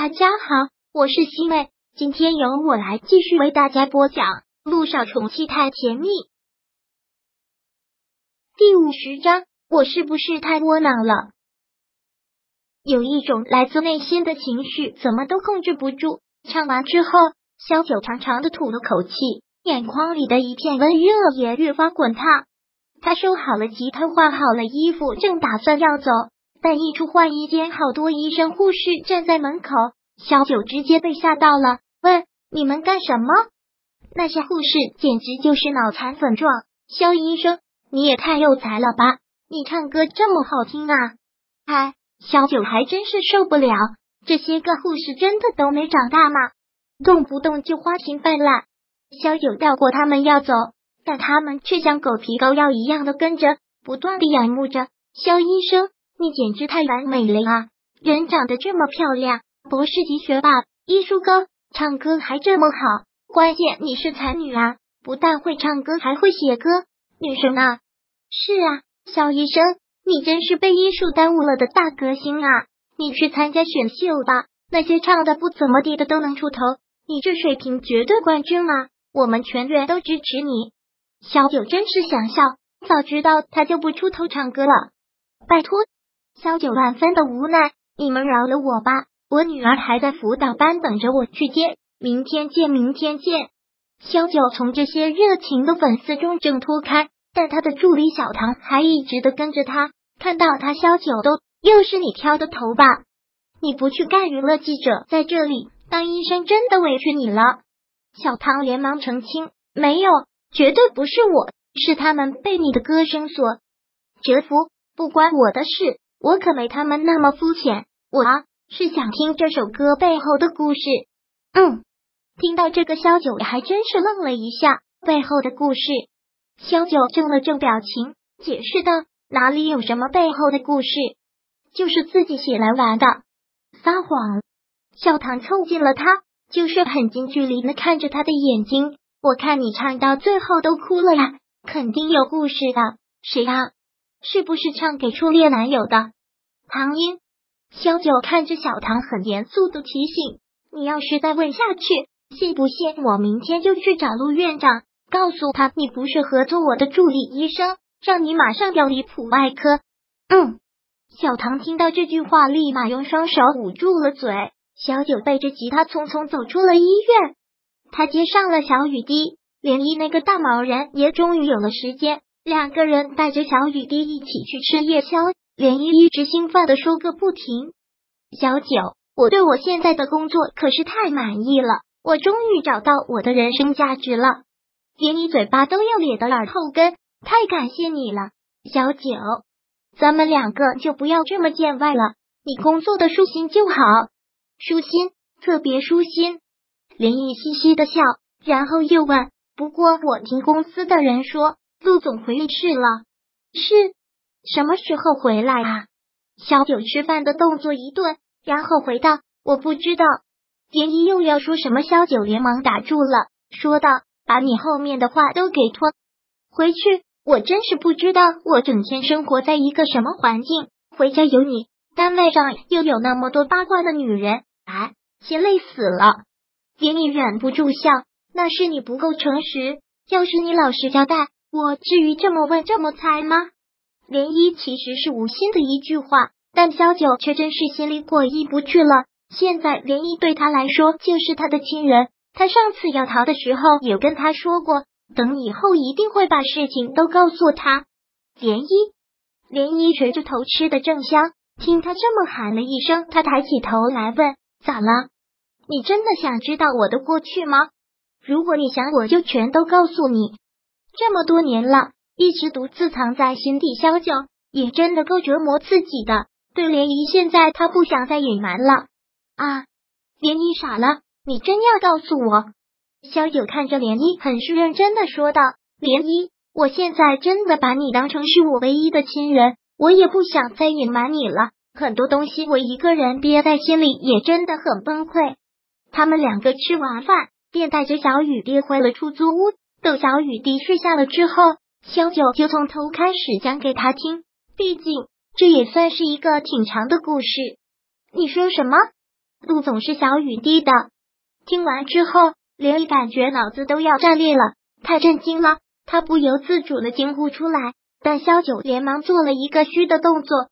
大家好，我是西妹，今天由我来继续为大家播讲《路上宠妻太甜蜜》第五十章。我是不是太窝囊了？有一种来自内心的情绪，怎么都控制不住。唱完之后，萧九长长的吐了口气，眼眶里的一片温热也越发滚烫。他收好了吉他，换好了衣服，正打算要走。但一出换衣间，好多医生护士站在门口，小九直接被吓到了。问你们干什么？那些护士简直就是脑残粉状。肖医生，你也太有才了吧！你唱歌这么好听啊！哎，小九还真是受不了，这些个护士真的都没长大吗？动不动就花心泛滥。小九绕过他们要走，但他们却像狗皮膏药一样的跟着，不断的仰慕着肖医生。你简直太完美了啊！人长得这么漂亮，博士级学霸，医术高，唱歌还这么好，关键你是才女啊！不但会唱歌，还会写歌，女神啊！是啊，肖医生，你真是被医术耽误了的大歌星啊！你去参加选秀吧，那些唱的不怎么地的都能出头，你这水平绝对冠军啊！我们全员都支持你。小九真是想笑，早知道他就不出头唱歌了，拜托。萧九万分的无奈，你们饶了我吧，我女儿还在辅导班等着我去接。明天见，明天见。萧九从这些热情的粉丝中挣脱开，但他的助理小唐还一直的跟着他。看到他，萧九都又是你挑的头吧？你不去干娱乐记者，在这里当医生，真的委屈你了。小唐连忙澄清，没有，绝对不是我，是他们被你的歌声所折服，不关我的事。我可没他们那么肤浅，我啊是想听这首歌背后的故事。嗯，听到这个，萧九还真是愣了一下。背后的故事，萧九正了正表情，解释道：“哪里有什么背后的故事，就是自己写来玩的。”撒谎。小唐凑近了他，就是很近距离的看着他的眼睛。我看你唱到最后都哭了呀，肯定有故事的。谁啊？是不是唱给初恋男友的？唐英，萧九看着小唐，很严肃的提醒：“你要是再问下去，信不信我明天就去找陆院长，告诉他你不适合做我的助理医生，让你马上调离普外科。”嗯，小唐听到这句话，立马用双手捂住了嘴。小九背着吉他匆匆走出了医院，他接上了小雨滴，连依那个大毛人也终于有了时间。两个人带着小雨滴一起去吃夜宵，连依一直兴奋的说个不停。小九，我对我现在的工作可是太满意了，我终于找到我的人生价值了。连你嘴巴都要咧到耳后根，太感谢你了，小九。咱们两个就不要这么见外了，你工作的舒心就好，舒心，特别舒心。连依嘻嘻的笑，然后又问：“不过我听公司的人说。”陆总回去了，是什么时候回来啊？小九吃饭的动作一顿，然后回道：“我不知道。”连依又要说什么，萧九连忙打住了，说道：“把你后面的话都给拖回去。我真是不知道，我整天生活在一个什么环境，回家有你，单位上又有那么多八卦的女人，哎，心累死了。”连依忍不住笑：“那是你不够诚实，要是你老实交代。”我至于这么问这么猜吗？涟漪其实是无心的一句话，但萧九却真是心里过意不去了。现在涟漪对他来说就是他的亲人，他上次要逃的时候有跟他说过，等以后一定会把事情都告诉他。涟漪，涟漪垂着头吃的正香，听他这么喊了一声，他抬起头来问：“咋了？你真的想知道我的过去吗？如果你想，我就全都告诉你。”这么多年了，一直独自藏在心底，萧九也真的够折磨自己的。对涟漪，现在他不想再隐瞒了啊！涟漪傻了，你真要告诉我？萧九看着涟漪，很是认真的说道：“涟漪，我现在真的把你当成是我唯一的亲人，我也不想再隐瞒你了。很多东西我一个人憋在心里，也真的很崩溃。”他们两个吃完饭，便带着小雨跌回了出租屋。等小雨滴睡下了之后，萧九就从头开始讲给他听。毕竟这也算是一个挺长的故事。你说什么？陆总是小雨滴的。听完之后，连毅感觉脑子都要炸裂了，太震惊了，他不由自主的惊呼出来。但萧九连忙做了一个虚的动作。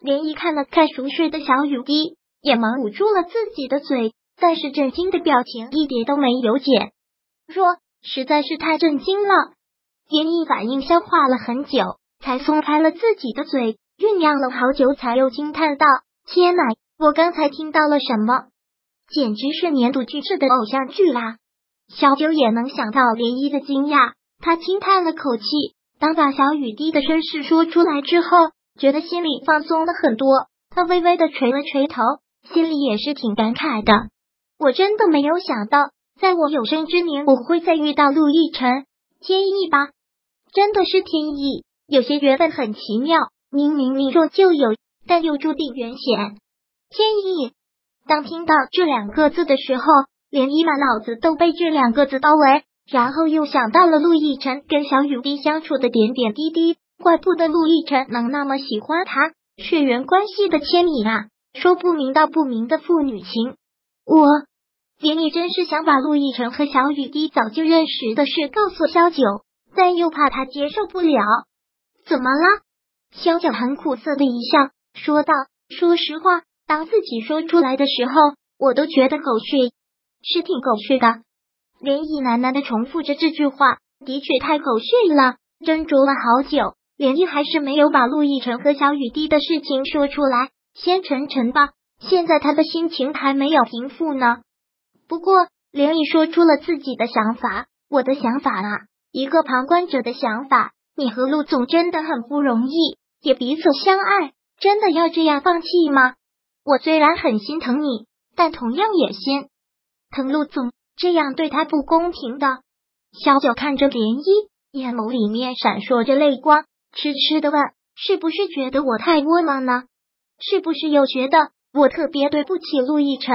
连毅看了看熟睡的小雨滴，也忙捂住了自己的嘴，但是震惊的表情一点都没有减弱，实在是太震惊了。连毅反应消化了很久，才松开了自己的嘴，酝酿了好久，才又惊叹道：“天哪！我刚才听到了什么？简直是年度巨制的偶像剧啦！”小九也能想到涟漪的惊讶，他轻叹了口气，当把小雨滴的身世说出来之后。觉得心里放松了很多，他微微的垂了垂头，心里也是挺感慨的。我真的没有想到，在我有生之年，我会再遇到陆亦辰，天意吧？真的是天意。有些缘分很奇妙，明明命中就有，但又注定缘险。天意。当听到这两个字的时候，连一满脑子都被这两个字包围，然后又想到了陆亦辰跟小雨滴相处的点点滴滴。怪不得陆亦辰能那么喜欢他，血缘关系的牵引啊，说不明道不明的父女情。我连你真是想把陆亦辰和小雨滴早就认识的事告诉萧九，但又怕他接受不了。怎么了？萧九很苦涩的一笑，说道：“说实话，当自己说出来的时候，我都觉得狗血，是挺狗血的。”连毅喃喃的重复着这句话，的确太狗血了。斟酌了好久。连毅还是没有把陆亦辰和小雨滴的事情说出来，先沉沉吧。现在他的心情还没有平复呢。不过，连毅说出了自己的想法，我的想法啊，一个旁观者的想法。你和陆总真的很不容易，也彼此相爱，真的要这样放弃吗？我虽然很心疼你，但同样也心疼陆总，这样对他不公平的。小九看着涟漪，眼眸里面闪烁着泪光。痴痴的问：“是不是觉得我太窝囊呢？是不是又觉得我特别对不起陆亦辰？”